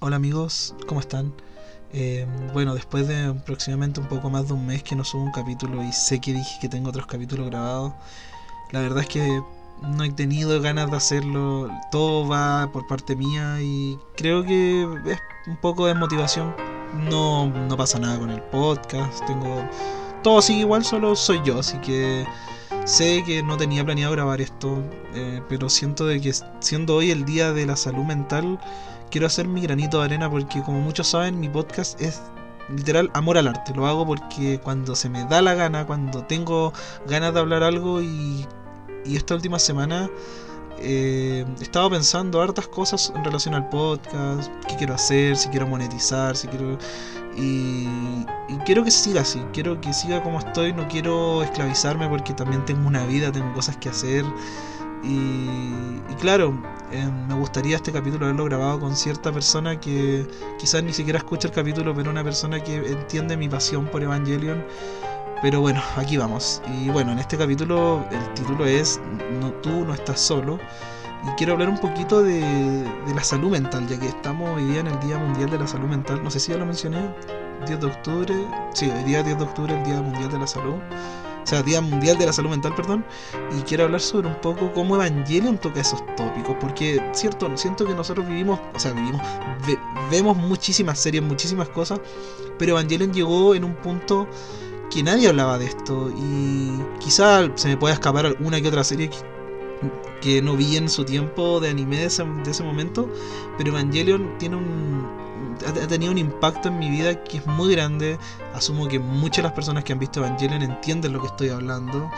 Hola amigos, ¿cómo están? Eh, bueno, después de aproximadamente un poco más de un mes que no subo un capítulo y sé que dije que tengo otros capítulos grabados, la verdad es que no he tenido ganas de hacerlo, todo va por parte mía y creo que es un poco de motivación. No, no pasa nada con el podcast, tengo... Todo sigue igual, solo soy yo, así que sé que no tenía planeado grabar esto, eh, pero siento de que siendo hoy el día de la salud mental, quiero hacer mi granito de arena porque como muchos saben, mi podcast es literal amor al arte. Lo hago porque cuando se me da la gana, cuando tengo ganas de hablar algo y, esta última semana eh, he estado pensando hartas cosas en relación al podcast, qué quiero hacer, si quiero monetizar, si quiero... Y, quiero que siga así, quiero que siga como estoy, no quiero esclavizarme porque también tengo una vida, tengo cosas que hacer. Y, claro, eh, me gustaría este capítulo haberlo grabado con cierta persona que quizás ni siquiera escucha el capítulo, pero una persona que entiende mi pasión por Evangelion. Pero bueno, aquí vamos. Y bueno, en este capítulo el título es No tú no estás solo. Y quiero hablar un poquito de, de la salud mental, ya que estamos hoy día en el Día Mundial de la Salud Mental. No sé si ya lo mencioné. 10 de octubre. Sí, hoy día 10 de octubre, el Día Mundial de la Salud sea, Día Mundial de la Salud Mental, perdón, y quiero hablar sobre un poco cómo Evangelion toca esos tópicos, porque cierto, siento que nosotros vivimos, o sea, vivimos, vemos muchísimas series, muchísimas cosas, pero Evangelion llegó en un punto que nadie hablaba de esto y quizá se me pueda escapar alguna que otra serie que, que no vi en su tiempo de anime de ese, de ese momento, pero Evangelion tiene un, ha tenido un impacto en mi vida que es muy grande. Asumo que muchas de las personas que han visto Evangelion entienden lo que estoy hablando.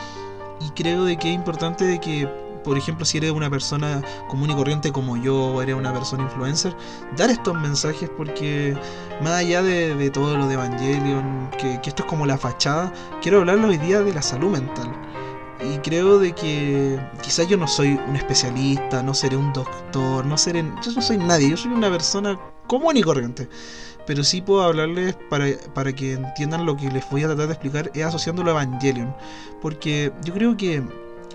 Y creo de que es importante de que, por ejemplo, si eres una persona común y corriente como yo, o eres una persona influencer, dar estos mensajes porque más allá de, todo lo de Evangelion, que, que esto es como la fachada, quiero hablar hoy día de la salud mental y creo de que quizás yo no soy un especialista, no seré un doctor, no seré, yo no soy nadie, yo soy una persona común y corriente. Pero sí puedo hablarles para, para que entiendan lo que les voy a tratar de explicar, es asociándolo a Evangelion. Porque yo creo que,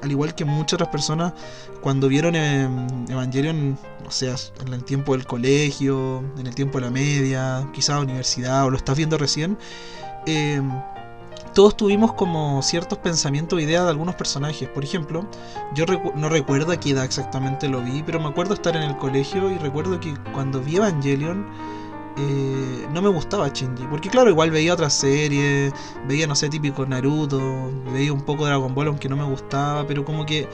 al igual que muchas otras personas, cuando vieron Evangelion, o sea, en el tiempo del colegio, en el tiempo de la media, quizás universidad, o lo estás viendo recién, eh, todos tuvimos como ciertos pensamientos o ideas de algunos personajes. Por ejemplo, yo no recuerdo a qué edad exactamente lo vi, pero me acuerdo estar en el colegio y recuerdo que cuando vi Evangelion eh, no me gustaba Shinji. Porque claro, igual veía otras series, veía, no sé, típico Naruto, veía un poco Dragon Ball aunque no me gustaba, pero como que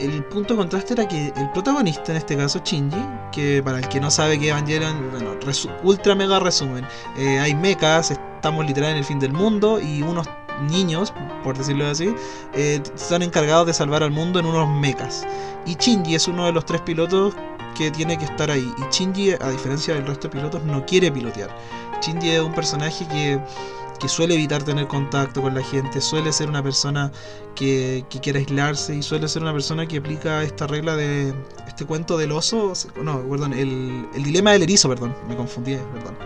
el punto de contraste era que el protagonista, en este caso Shinji, que para el que no sabe que Evangelion, bueno, ultra mega resumen, eh, hay mechas, estamos literal en el fin del mundo y unos niños, por decirlo así, eh, están encargados de salvar al mundo en unos mechas. Y Shinji es uno de los tres pilotos que tiene que estar ahí. Y Shinji, a diferencia del resto de pilotos, no quiere pilotear. Shinji es un personaje que que suele evitar tener contacto con la gente, suele ser una persona que, que quiere aislarse y suele ser una persona que aplica esta regla de este cuento del oso, no, perdón, el, el dilema del erizo, perdón, me confundí, perdón.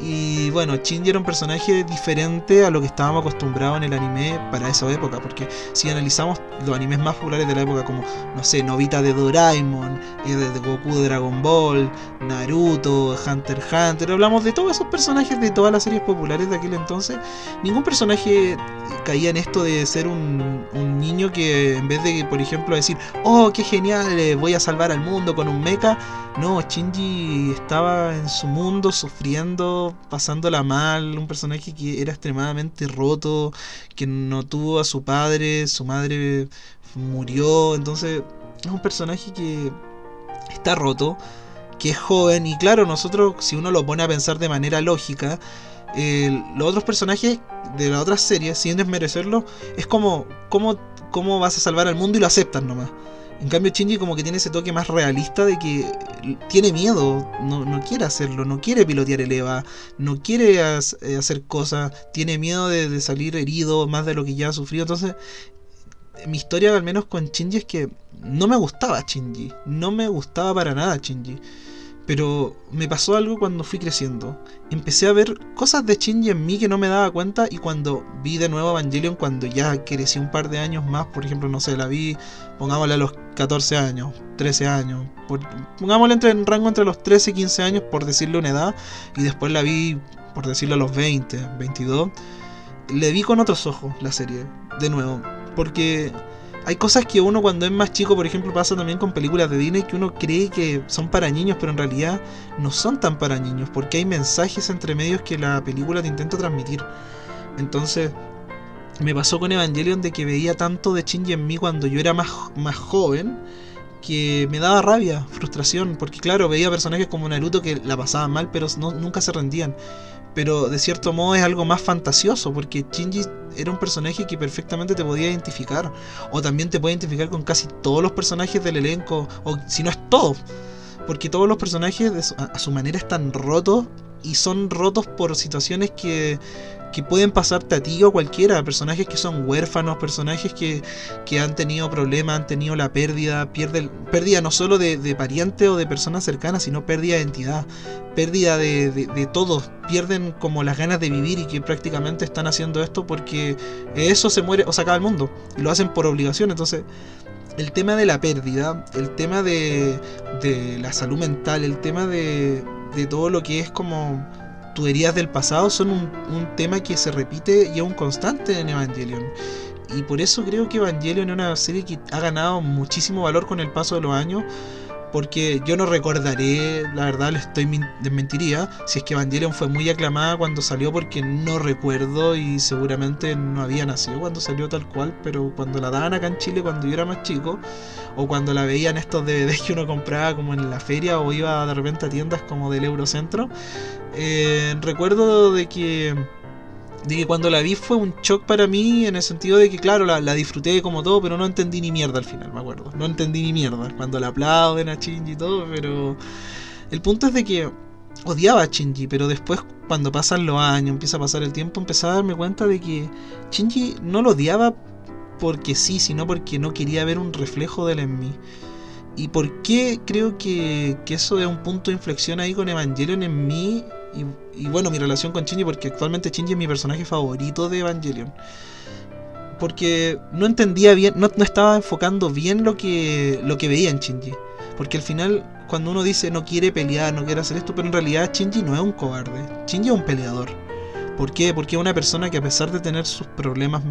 Y bueno, Shinji era un personaje diferente a lo que estábamos acostumbrados en el anime para esa época, porque si analizamos los animes más populares de la época, como, no sé, Novita de Doraemon, eh, de Goku de Dragon Ball, Naruto, Hunter x Hunter, hablamos de todos esos personajes de todas las series populares de aquel entonces, ningún personaje caía en esto de ser un, un niño que en vez de, por ejemplo, decir, oh, qué genial, eh, voy a salvar al mundo con un mecha, no, Shinji estaba en su mundo sufriendo pasándola mal, un personaje que era extremadamente roto, que no tuvo a su padre, su madre murió, entonces es un personaje que está roto, que es joven y claro, nosotros si uno lo pone a pensar de manera lógica, los otros personajes de las otras series, sin desmerecerlo, es como, ¿cómo, ¿cómo vas a salvar al mundo y lo aceptan nomás? En cambio, Shinji como que tiene ese toque más realista de que tiene miedo, no, quiere hacerlo, no quiere pilotear el EVA, no quiere eh, hacer cosas, tiene miedo de, salir herido más de lo que ya ha sufrido. Entonces, mi historia al menos con Shinji es que no me gustaba Shinji, no me gustaba para nada Shinji. Pero me pasó algo cuando fui creciendo. Empecé a ver cosas de Shinji en mí que no me daba cuenta y cuando vi de nuevo Evangelion, cuando ya crecí un par de años más, por ejemplo, no sé, la vi, pongámosle a los 14 años, 13 años, pongámosle entre, en rango entre los 13 y 15 años, por decirle una edad, y después la vi, por decirlo a los 20, 22, le vi con otros ojos la serie, de nuevo, porque hay cosas que uno cuando es más chico, por ejemplo, pasa también con películas de Disney que uno cree que son para niños, pero en realidad no son tan para niños, porque hay mensajes entre medios que la película te intenta transmitir. Entonces, me pasó con Evangelion de que veía tanto de Shinji en mí cuando yo era más, más joven que me daba rabia, frustración, porque claro, veía personajes como Naruto que la pasaban mal, pero nunca se rendían pero de cierto modo es algo más fantasioso, porque Shinji era un personaje que perfectamente te podía identificar, o también te puede identificar con casi todos los personajes del elenco, o si no es todo, porque todos los personajes a su manera están rotos y son rotos por situaciones que que pueden pasarte a ti o cualquiera, personajes que son huérfanos, personajes que, han tenido problemas, han tenido la pérdida, pierde, pérdida no solo de, de parientes o de personas cercanas, sino pérdida de identidad, pérdida de, de, todos, pierden como las ganas de vivir y que prácticamente están haciendo esto porque eso se muere o se acaba el mundo, y lo hacen por obligación, entonces el tema de la pérdida, el tema de, de la salud mental, el tema de, de todo lo que es como tuberías del pasado son un, tema que se repite y es un constante en Evangelion. Y por eso creo que Evangelion es una serie que ha ganado muchísimo valor con el paso de los años porque yo no recordaré, la verdad le estoy desmentiría, si es que Evangelion fue muy aclamada cuando salió porque no recuerdo y seguramente no había nacido cuando salió tal cual, pero cuando la daban acá en Chile cuando yo era más chico, o cuando la veían estos DVDs que uno compraba como en la feria o iba de repente a tiendas como del Eurocentro, eh, recuerdo de que de que cuando la vi fue un shock para mí en el sentido de que, claro, la, disfruté como todo, pero no entendí ni mierda al final, me acuerdo. No entendí ni mierda cuando la aplauden a Shinji y todo, pero el punto es de que odiaba a Shinji, pero después cuando pasan los años, empieza a pasar el tiempo, empecé a darme cuenta de que Shinji no lo odiaba porque sí, sino porque no quería ver un reflejo de él en mí. ¿Y por qué creo que, que eso es un punto de inflexión ahí con Evangelion en mí? Y, bueno, mi relación con Shinji, porque actualmente Shinji es mi personaje favorito de Evangelion. Porque no entendía bien, no, estaba enfocando bien lo que, lo que veía en Shinji. Porque al final, cuando uno dice no quiere pelear, no quiere hacer esto, pero en realidad Shinji no es un cobarde. Shinji es un peleador. ¿Por qué? Porque es una persona que a pesar de tener sus problemas,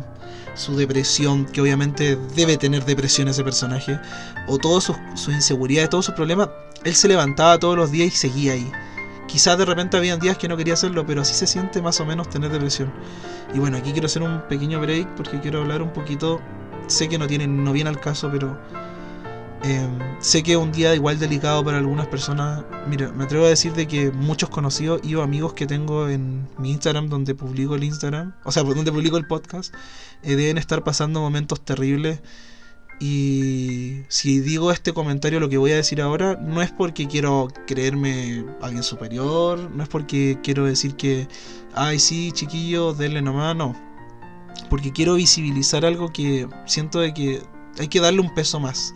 su depresión, que obviamente debe tener depresión ese personaje, o todas sus, sus inseguridades, todos sus problemas, él se levantaba todos los días y seguía ahí. Quizás de repente habían días que no quería hacerlo, pero así se siente más o menos tener depresión. Y bueno, aquí quiero hacer un pequeño break porque quiero hablar un poquito. Sé que no tiene, no viene al caso, pero em, sé que es un día igual delicado para algunas personas. Mira, me atrevo a decir de que muchos conocidos y amigos que tengo en mi Instagram, donde publico el Instagram, o sea, donde publico el podcast, eh, deben estar pasando momentos terribles y si digo este comentario, lo que voy a decir ahora, no es porque quiero creerme alguien superior, no es porque quiero decir que, ay, sí, chiquillo, denle nomás, no. Porque quiero visibilizar algo que siento de que hay que darle un peso más.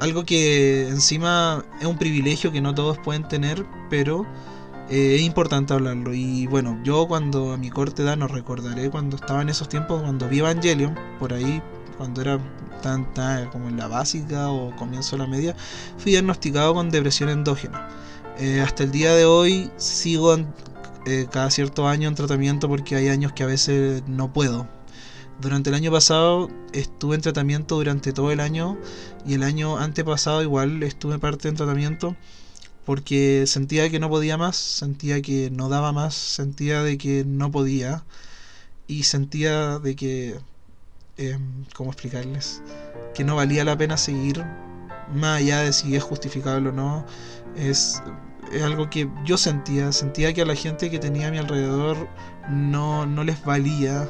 Algo que encima es un privilegio que no todos pueden tener, pero eh, es importante hablarlo. Y bueno, yo cuando a mi corte edad no recordaré cuando estaba en esos tiempos, cuando vi Evangelion, por ahí, cuando era tan, como en la básica o comienzo de la media, fui diagnosticado con depresión endógena. Eh, hasta el día de hoy sigo eh, cada cierto año en tratamiento porque hay años que a veces no puedo. Durante el año pasado estuve en tratamiento durante todo el año y el año antepasado igual estuve parte en tratamiento porque sentía que no podía más, sentía que no daba más, sentía de que no podía y sentía de que eh, ¿cómo explicarles? Que no valía la pena seguir, más allá de si es justificable o no, es, es algo que yo sentía, sentía que a la gente que tenía a mi alrededor no, no les valía.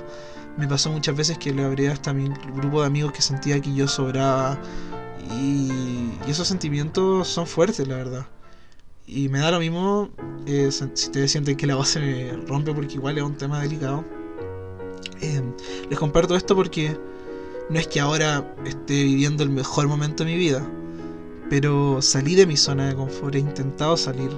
Me pasó muchas veces que le abría hasta a mi grupo de amigos que sentía que yo sobraba. Y, esos sentimientos son fuertes, la verdad. Y me da lo mismo eh, si ustedes sienten que la voz se me rompe porque igual es un tema delicado Em, les comparto esto porque no es que ahora esté viviendo el mejor momento de mi vida, pero salí de mi zona de confort, he intentado salir,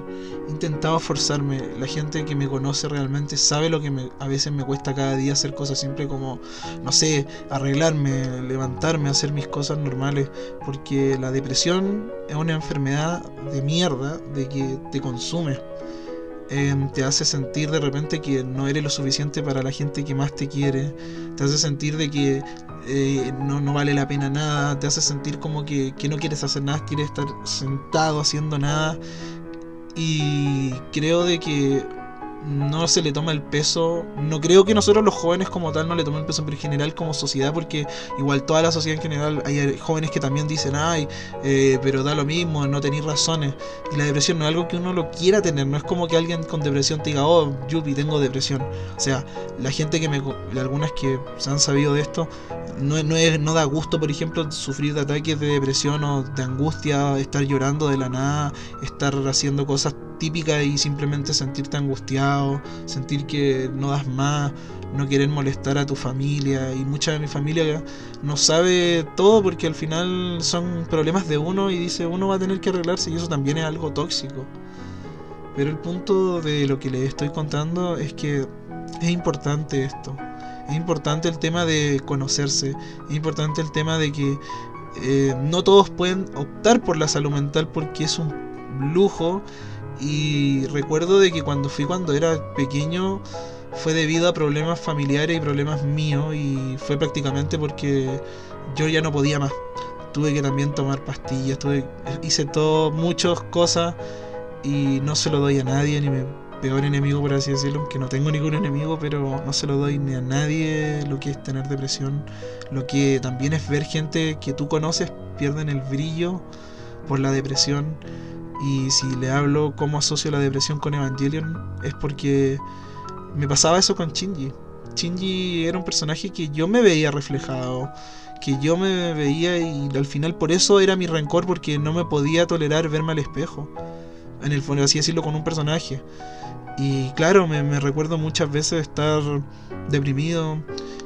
he intentado forzarme. La gente que me conoce realmente sabe lo que me, a veces me cuesta cada día hacer cosas siempre como, no sé, arreglarme, levantarme, hacer mis cosas normales, porque la depresión es una enfermedad de mierda, de que te consume. Em, te hace sentir de repente que no eres lo suficiente para la gente que más te quiere, te hace sentir de que eh, no, no, vale la pena nada, te hace sentir como que, que no quieres hacer nada, quieres estar sentado haciendo nada. Y creo de que no se le toma el peso. No creo que nosotros los jóvenes como tal no le tomen el peso, pero en general como sociedad, porque igual toda la sociedad en general hay jóvenes que también dicen, ay, eh, pero da lo mismo, no tenéis razones. Y la depresión no es algo que uno lo quiera tener, no es como que alguien con depresión te diga, oh, Yupi, tengo depresión. O sea, la gente que me, algunas que se han sabido de esto, no, no, es, no da gusto, por ejemplo, sufrir de ataques de depresión o de angustia, estar llorando de la nada, estar haciendo cosas típica y simplemente sentirte angustiado, sentir que no das más, no querer molestar a tu familia y mucha de mi familia no sabe todo porque al final son problemas de uno y dice uno va a tener que arreglarse y eso también es algo tóxico. Pero el punto de lo que les estoy contando es que es importante esto. Es importante el tema de conocerse. Es importante el tema de que eh, no todos pueden optar por la salud mental porque es un lujo y recuerdo de que cuando fui cuando era pequeño fue debido a problemas familiares y problemas míos y fue prácticamente porque yo ya no podía más. Tuve que también tomar pastillas, tuve, hice todo, muchas cosas y no se lo doy a nadie, ni mi peor enemigo por así decirlo, aunque no tengo ningún enemigo, pero no se lo doy ni a nadie lo que es tener depresión, lo que también es ver gente que tú conoces pierden el brillo por la depresión y si le hablo cómo asocio la depresión con Evangelion, es porque me pasaba eso con Shinji. Shinji era un personaje que yo me veía reflejado, que yo me veía y al final por eso era mi rencor, porque no me podía tolerar verme al espejo. En el fondo, así decirlo, con un personaje. Y claro, me, recuerdo muchas veces estar deprimido.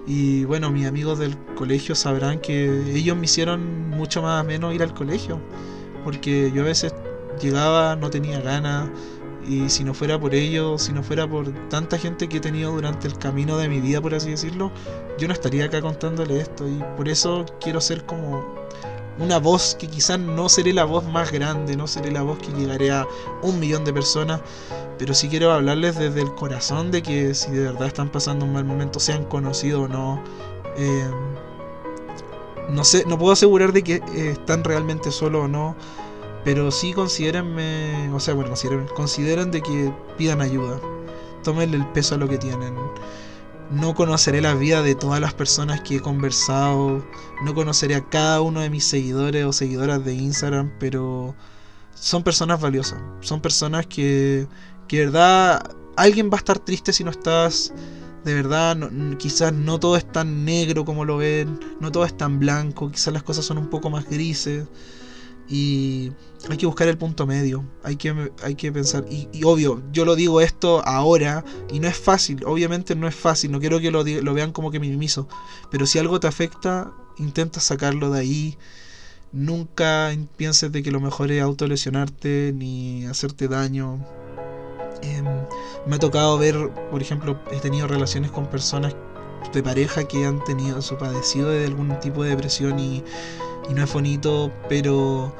Y bueno, mis amigos del colegio sabrán que ellos me hicieron mucho más menos ir al colegio. Porque yo a veces llegaba, no tenía ganas, y si no fuera por ello, si no fuera por tanta gente que he tenido durante el camino de mi vida, por así decirlo, yo no estaría acá contándole esto. Y por eso quiero ser como una voz que quizás no seré la voz más grande, no seré la voz que llegaré a un millón de personas, pero sí quiero hablarles desde el corazón de que si de verdad están pasando un mal momento, sean conocidos o no. Eh, no sé, no puedo asegurar de que eh, están realmente solos o no pero sí considérenme, o sea, bueno, consideren, de que pidan ayuda. Tómenle el peso a lo que tienen. No conoceré la vida de todas las personas que he conversado. No conoceré a cada uno de mis seguidores o seguidoras de Instagram, pero son personas valiosas. Son personas que, que de verdad, alguien va a estar triste si no estás. De verdad, quizás no todo es tan negro como lo ven, no todo es tan blanco, quizás las cosas son un poco más grises. Y hay que buscar el punto medio, hay que, hay que pensar, y, obvio, yo lo digo esto ahora, y no es fácil, obviamente no es fácil, no quiero que lo, lo vean como que minimizo, pero si algo te afecta, intenta sacarlo de ahí, nunca pienses de que lo mejor es autolesionarte ni hacerte daño. Em, me ha tocado ver, por ejemplo, he tenido relaciones con personas de pareja que han tenido su padecido de algún tipo de depresión y y no es bonito, pero,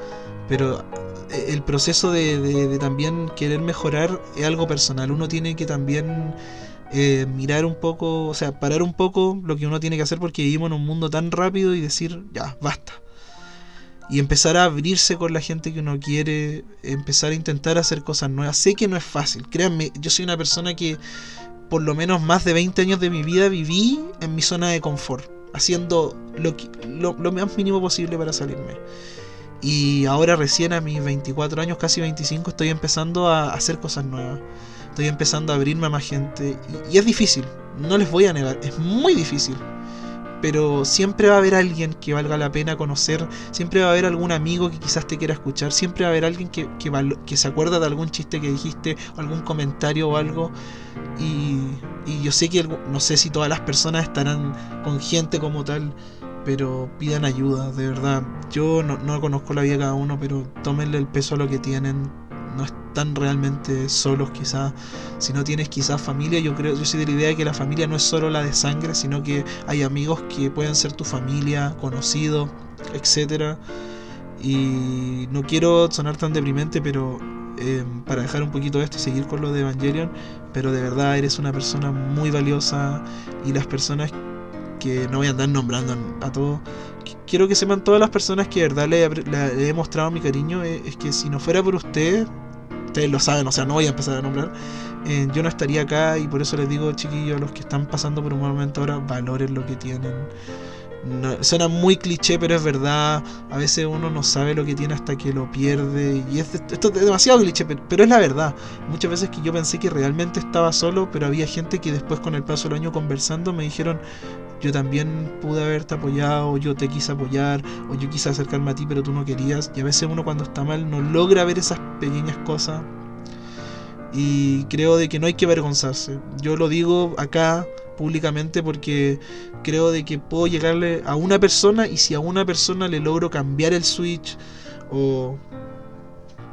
pero eh, el proceso de, también querer mejorar es algo personal. Uno tiene que también eh, mirar un poco, o sea, parar un poco lo que uno tiene que hacer porque vivimos en un mundo tan rápido y decir, ya, basta. Y empezar a abrirse con la gente que uno quiere, empezar a intentar hacer cosas nuevas. Sé que no es fácil, créanme, yo soy una persona que por lo menos más de 20 años de mi vida viví en mi zona de confort haciendo lo, lo, lo más mínimo posible para salirme. Y ahora recién a mis 24 años, casi 25, estoy empezando a hacer cosas nuevas. Estoy empezando a abrirme a más gente. Y, es difícil, no les voy a negar, es muy difícil pero siempre va a haber alguien que valga la pena conocer, siempre va a haber algún amigo que quizás te quiera escuchar, siempre va a haber alguien que, que, se acuerda de algún chiste que dijiste, o algún comentario o algo. Y, y, yo sé que no sé si todas las personas estarán con gente como tal, pero pidan ayuda, de verdad. Yo no, no conozco la vida de cada uno, pero tómenle el peso a lo que tienen. No están realmente solos quizás. Si no tienes quizás familia, yo creo, yo soy de la idea de que la familia no es solo la de sangre, sino que hay amigos que pueden ser tu familia, conocidos, etcétera. Y no quiero sonar tan deprimente, pero eh, para dejar un poquito esto y seguir con lo de Evangelion, pero de verdad eres una persona muy valiosa y las personas que no voy a andar nombrando a todos, quiero que sepan todas las personas que de verdad le, he mostrado mi cariño, eh, es, que si no fuera por ustedes, ustedes lo saben, o sea, no voy a empezar a nombrar, eh, yo no estaría acá y por eso les digo, chiquillos, los que están pasando por un momento ahora, valoren lo que tienen suena muy cliché, pero es verdad. A veces uno no sabe lo que tiene hasta que lo pierde. Y es, esto es demasiado cliché, pero, es la verdad. Muchas veces que yo pensé que realmente estaba solo, pero había gente que después con el paso del año conversando me dijeron, yo también pude haberte apoyado, yo te quise apoyar, o yo quise acercarme a ti, pero tú no querías. Y a veces uno cuando está mal no logra ver esas pequeñas cosas. Y creo de que no hay que avergonzarse. Yo lo digo acá públicamente porque creo de que puedo llegarle a una persona y si a una persona le logro cambiar el switch o...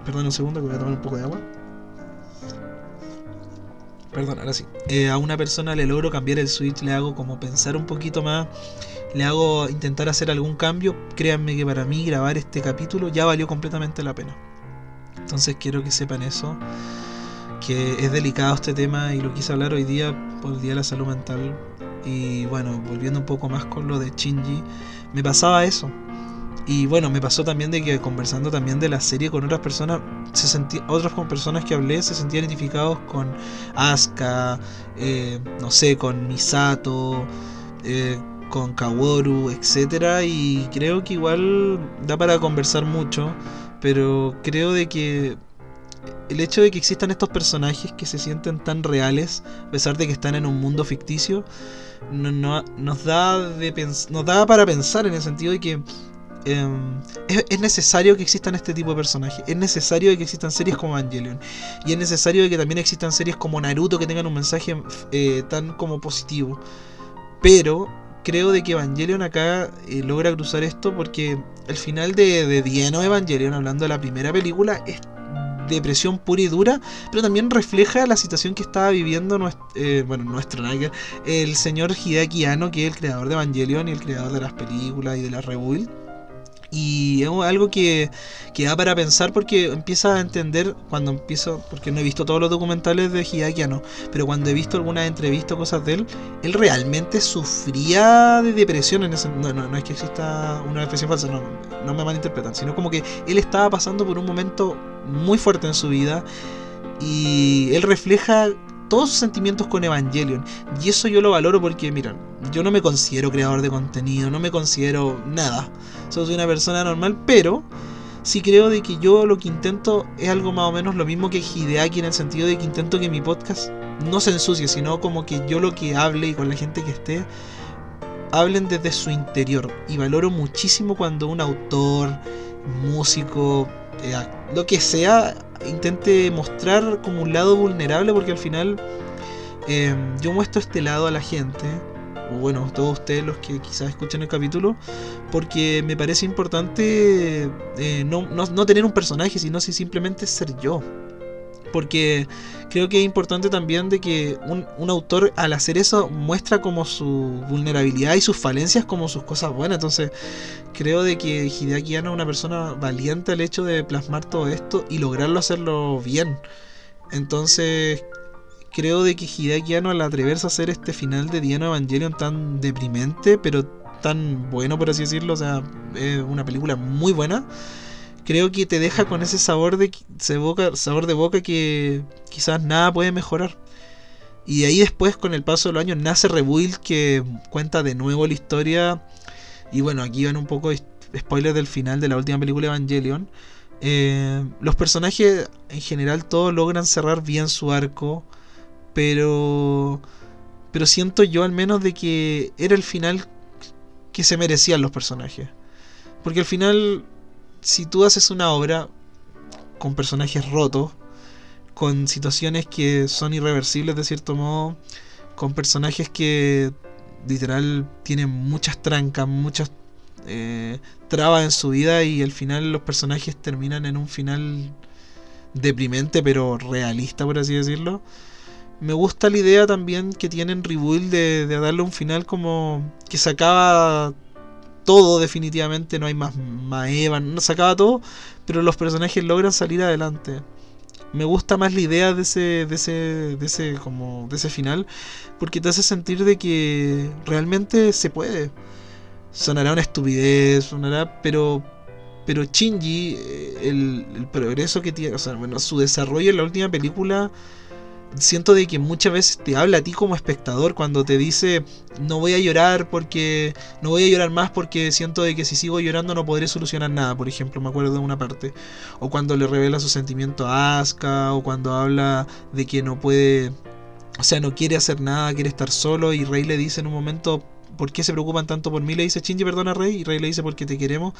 Perdón un segundo que voy a tomar un poco de agua. Perdón, ahora sí. Eh, a una persona le logro cambiar el switch, le hago como pensar un poquito más, le hago intentar hacer algún cambio. Créanme que para mí grabar este capítulo ya valió completamente la pena. Entonces quiero que sepan eso que es delicado este tema y lo quise hablar hoy día por el Día de la Salud Mental. Y bueno, volviendo un poco más con lo de Shinji, me pasaba eso. Y bueno, me pasó también de que conversando también de la serie con otras personas, se sentí, otras personas que hablé se sentían identificados con Asuka, eh, no sé, con Misato, eh, con Kaworu, etc. Y creo que igual da para conversar mucho, pero creo de que el hecho de que existan estos personajes que se sienten tan reales, a pesar de que están en un mundo ficticio, no, nos, da de para pensar en el sentido de que em, es, necesario que existan este tipo de personajes. Es necesario que existan series como Evangelion. Y es necesario que también existan series como Naruto que tengan un mensaje eh, tan como positivo. Pero creo de que Evangelion acá eh, logra cruzar esto porque el final de, de Evangelion, hablando de la primera película, es depresión pura y dura, pero también refleja la situación que estaba viviendo nuestro, eh, bueno, nuestro el señor Hideaki Anno, que es el creador de Evangelion y el creador de las películas y de la Rebuild. Y es algo que, que, da para pensar porque empieza a entender cuando empiezo, porque no he visto todos los documentales de Hideaki Anno, pero cuando he visto algunas entrevistas o cosas de él, él realmente sufría de depresión en ese no, no, no es que exista una depresión falsa, no, no me malinterpretan, sino como que él estaba pasando por un momento muy fuerte en su vida y él refleja todos sus sentimientos con Evangelion. Y eso yo lo valoro porque, miran, yo no me considero creador de contenido, no me considero nada. Soy una persona normal, pero sí creo de que yo lo que intento es algo más o menos lo mismo que Hideaki en el sentido de que intento que mi podcast no se ensucie, sino como que yo lo que hable y con la gente que esté hablen desde su interior. Y valoro muchísimo cuando un autor, músico, eh, lo que sea, intente mostrar como un lado vulnerable porque al final eh, yo muestro este lado a la gente, o bueno, todos ustedes los que quizás escuchen el capítulo, porque me parece importante eh, no, no, tener un personaje, sino simplemente ser yo porque creo que es importante también de que un, autor al hacer eso muestra como su vulnerabilidad y sus falencias como sus cosas buenas. Entonces creo de que Hideaki Anno es una persona valiente al hecho de plasmar todo esto y lograrlo hacerlo bien. Entonces creo de que Hideaki Anno al atreverse a hacer este final de Diano Evangelion tan deprimente, pero tan bueno por así decirlo, o sea, es una película muy buena creo que te deja con ese sabor de, sabor de boca que quizás nada puede mejorar. Y ahí después, con el paso de los años, nace Rebuild que cuenta de nuevo la historia. Y bueno, aquí van un poco spoilers del final de la última película Evangelion. Eh, los personajes en general todos logran cerrar bien su arco. Pero. Pero siento yo al menos de que era el final que se merecían los personajes. Porque al final si tú haces una obra con personajes rotos, con situaciones que son irreversibles de cierto modo, con personajes que literal tienen muchas trancas, muchas eh, trabas en su vida y al final los personajes terminan en un final deprimente pero realista por así decirlo. Me gusta la idea también que tienen Rebuild de, de darle un final como que se acaba todo definitivamente, no hay más Maeva, no se acaba todo, pero los personajes logran salir adelante. Me gusta más la idea de ese, de ese, de ese, como, de ese final, porque te hace sentir de que realmente se puede. Sonará una estupidez, sonará, pero, pero Shinji, eh, el, el progreso que tiene, o sea, bueno, su desarrollo en la última película siento de que muchas veces te habla a ti como espectador cuando te dice no voy a llorar porque no voy a llorar más porque siento de que si sigo llorando no podré solucionar nada, por ejemplo, me acuerdo de una parte, o cuando le revela su sentimiento a Asuka o cuando habla de que no puede, o sea, no quiere hacer nada, quiere estar solo y Rey le dice en un momento ¿Por qué se preocupan tanto por mí? Le dice Shinji, perdona Rey. Y Rey le dice porque te queremos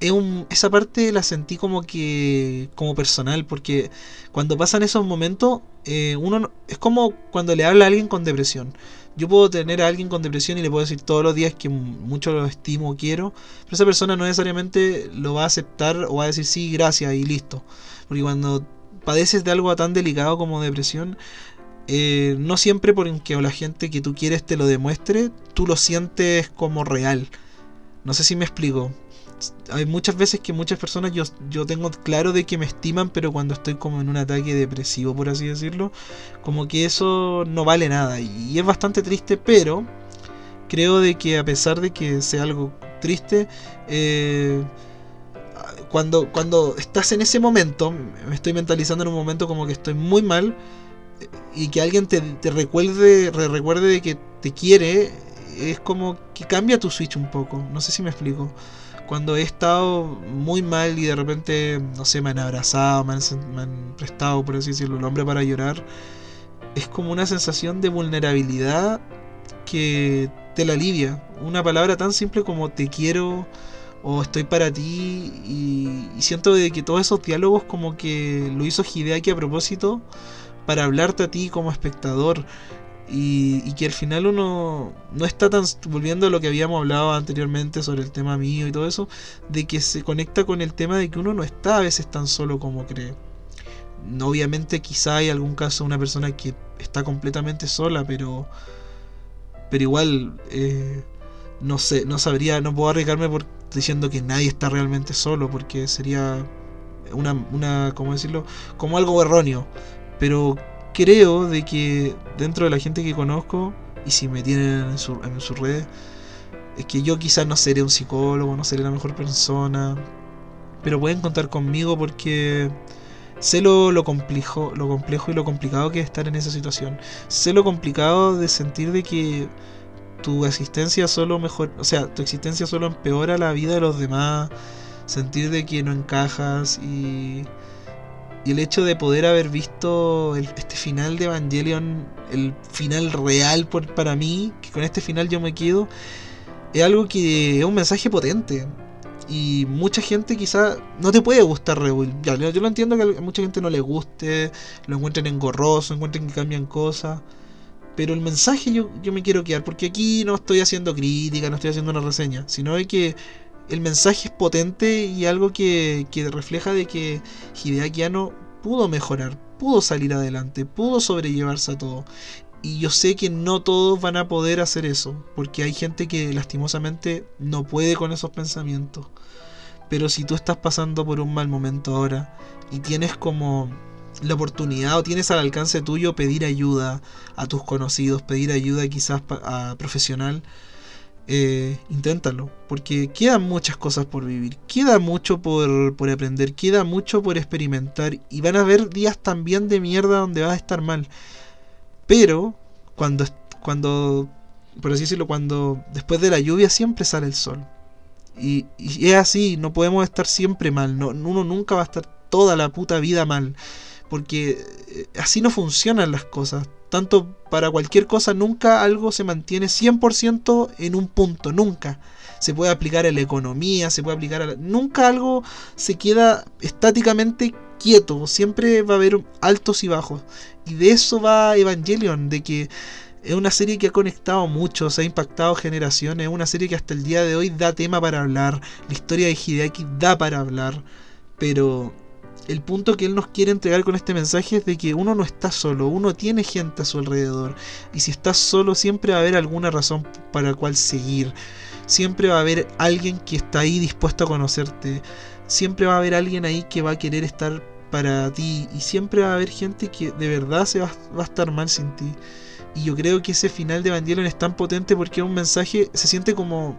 esa parte la sentí como que como personal porque cuando pasan esos momentos eh, uno es como cuando le habla a alguien con depresión. Yo puedo tener a alguien con depresión y le puedo decir todos los días que mucho lo estimo quiero pero esa persona no necesariamente lo va a aceptar o va a decir sí gracias y listo porque cuando padeces de algo tan delicado como depresión eh, no siempre porque la gente que tú quieres te lo demuestre tú lo sientes como real. No sé si me explico hay muchas veces que muchas personas yo, yo tengo claro de que me estiman, pero cuando estoy como en un ataque depresivo, por así decirlo, como que eso no vale nada. Y es bastante triste, pero creo de que a pesar de que sea algo triste, eh, cuando, cuando estás en ese momento, me estoy mentalizando en un momento como que estoy muy mal, y que alguien te, te recuerde, recuerde de que te quiere, es como que cambia tu switch un poco. No sé si me explico cuando he estado muy mal y de repente, no sé, me han abrazado, me han, prestado, por así decirlo, el hombre para llorar, es como una sensación de vulnerabilidad que te la alivia. Una palabra tan simple como te quiero o estoy para ti y, siento de que todos esos diálogos como que lo hizo Hideaki a propósito para hablarte a ti como espectador y, que al final uno no está tan volviendo a lo que habíamos hablado anteriormente sobre el tema mío y todo eso, de que se conecta con el tema de que uno no está a veces tan solo como cree. Obviamente quizá hay algún caso de una persona que está completamente sola, pero pero igual eh, no sé, no sabría, no puedo arriesgarme por diciendo que nadie está realmente solo, porque sería una, una ¿cómo decirlo? Como algo erróneo. Pero creo de que dentro de la gente que conozco, y si me tienen en, su, en sus redes, es que yo quizás no seré un psicólogo, no seré la mejor persona, pero pueden contar conmigo porque sé lo, lo, complejo, lo complejo y lo complicado que es estar en esa situación. Sé lo complicado de sentir de que tu existencia solo mejor, o sea, tu existencia solo empeora la vida de los demás, sentir de que no encajas y y el hecho de poder haber visto este final de Evangelion, el final real por, para mí, que con este final yo me quedo, es algo que es un mensaje potente. Y mucha gente quizá no te puede gustar Rebuild. Yo lo entiendo que a mucha gente no le guste, lo encuentren engorroso, encuentren que cambian cosas. Pero el mensaje yo, yo me quiero quedar, porque aquí no estoy haciendo crítica, no estoy haciendo una reseña, sino de que el mensaje es potente y algo que, refleja de que Hideaki Anno pudo mejorar, pudo salir adelante, pudo sobrellevarse a todo. Y yo sé que no todos van a poder hacer eso, porque hay gente que lastimosamente no puede con esos pensamientos. Pero si tú estás pasando por un mal momento ahora y tienes como la oportunidad o tienes al alcance tuyo pedir ayuda a tus conocidos, pedir ayuda quizás a profesional, eh, inténtalo, porque quedan muchas cosas por vivir, queda mucho por, por, aprender, queda mucho por experimentar y van a haber días también de mierda donde vas a estar mal. Pero cuando, cuando, por así decirlo, cuando después de la lluvia siempre sale el sol. Y, y es así, no podemos estar siempre mal, no, uno nunca va a estar toda la puta vida mal, porque eh, así no funcionan las cosas tanto para cualquier cosa, nunca algo se mantiene 100% en un punto, nunca. Se puede aplicar a la economía, se puede aplicar a la... Nunca algo se queda estáticamente quieto, siempre va a haber altos y bajos. Y de eso va Evangelion, de que Es una serie que ha conectado mucho, se ha impactado generaciones, es una serie que hasta el día de hoy da tema para hablar, la historia de Hideaki da para hablar, pero el punto que él nos quiere entregar con este mensaje es de que uno no está solo, uno tiene gente a su alrededor, y si estás solo siempre va a haber alguna razón para la cual seguir, siempre va a haber alguien que está ahí dispuesto a conocerte, siempre va a haber alguien ahí que va a querer estar para ti, y siempre va a haber gente que de verdad se va, a estar mal sin ti. Y yo creo que ese final de Evangelion es tan potente porque es un mensaje, se siente como,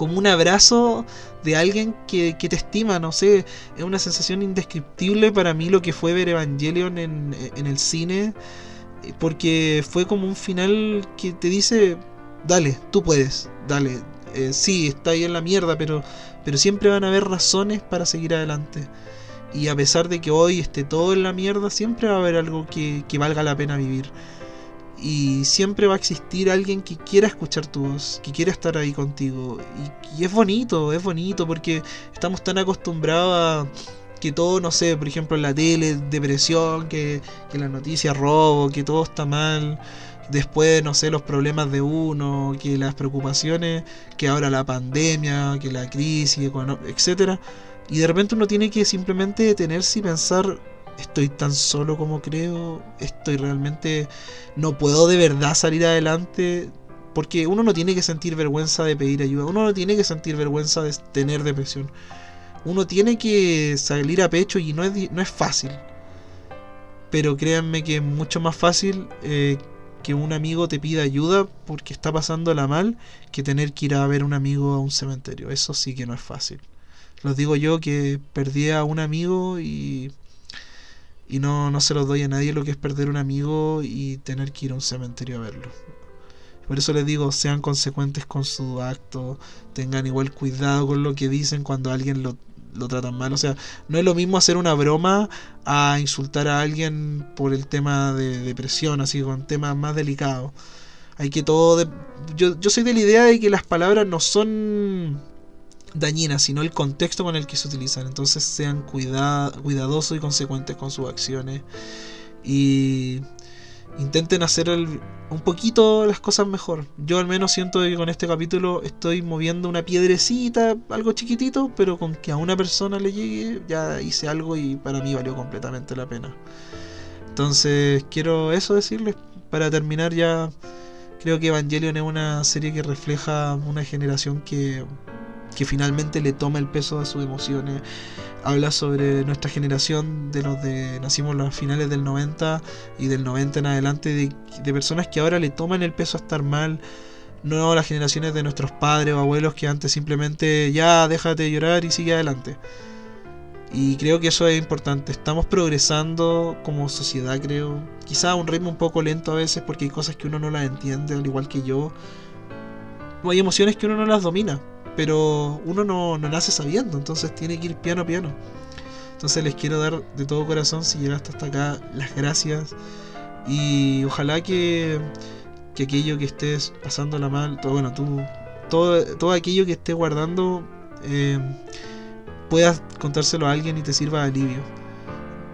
como un abrazo de alguien que, te estima, no sé, es una sensación indescriptible para mí lo que fue ver Evangelion en, el cine, porque fue como un final que te dice, dale, tú puedes, dale, eh, sí, está ahí en la mierda, pero, pero siempre van a haber razones para seguir adelante. Y a pesar de que hoy esté todo en la mierda, siempre va a haber algo que, que valga la pena vivir y siempre va a existir alguien que quiera escuchar tu voz, que quiera estar ahí contigo. Y, es bonito, es bonito porque estamos tan acostumbrados a que todo, no sé, por ejemplo en la tele, depresión, que, que la noticia robo, que todo está mal. Después, no sé, los problemas de uno, que las preocupaciones, que ahora la pandemia, que la crisis, etcétera. Y de repente uno tiene que simplemente detenerse y pensar, estoy tan solo como creo, estoy realmente, no puedo de verdad salir adelante, porque uno no tiene que sentir vergüenza de pedir ayuda, uno no tiene que sentir vergüenza de tener depresión, uno tiene que salir a pecho y no es, no es fácil, pero créanme que es mucho más fácil eh, que un amigo te pida ayuda porque está pasándola mal que tener que ir a ver a un amigo a un cementerio, eso sí que no es fácil. Los digo yo que perdí a un amigo y y no, no se los doy a nadie lo que es perder un amigo y tener que ir a un cementerio a verlo. Por eso les digo, sean consecuentes con su acto, tengan igual cuidado con lo que dicen cuando alguien lo, lo tratan mal. O sea, no es lo mismo hacer una broma a insultar a alguien por el tema de depresión, así con temas más delicados. Hay que todo... Yo, yo soy de la idea de que las palabras no son dañina, sino el contexto con el que se utilizan. Entonces sean cuidadosos y consecuentes con sus acciones. Y intenten hacer un poquito las cosas mejor. Yo al menos siento que con este capítulo estoy moviendo una piedrecita, algo chiquitito, pero con que a una persona le llegue, ya hice algo y para mí valió completamente la pena. Entonces quiero eso decirles. Para terminar ya, creo que Evangelion es una serie que refleja una generación que que finalmente le toma el peso de sus emociones. Habla sobre nuestra generación de los de nacimos los finales del 90 y del 90 en adelante, de, personas que ahora le toman el peso a estar mal. No las generaciones de nuestros padres o abuelos que antes simplemente ya déjate llorar y sigue adelante. Y creo que eso es importante. Estamos progresando como sociedad, creo. Quizá a un ritmo un poco lento a veces porque hay cosas que uno no las entiende, al igual que yo. O hay emociones que uno no las domina pero uno no, nace sabiendo, entonces tiene que ir piano a piano. Entonces les quiero dar de todo corazón, si llegaste hasta acá, las gracias. Y ojalá que, que aquello que estés pasándola mal, todo, bueno, tú, todo, todo aquello que estés guardando, eh, puedas contárselo a alguien y te sirva de alivio.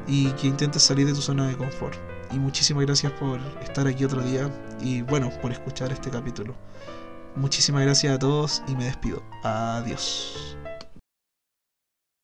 Y que intentes salir de tu zona de confort. Y muchísimas gracias por estar aquí otro día y bueno, por escuchar este capítulo. Muchísimas gracias a todos y me despido. Adiós.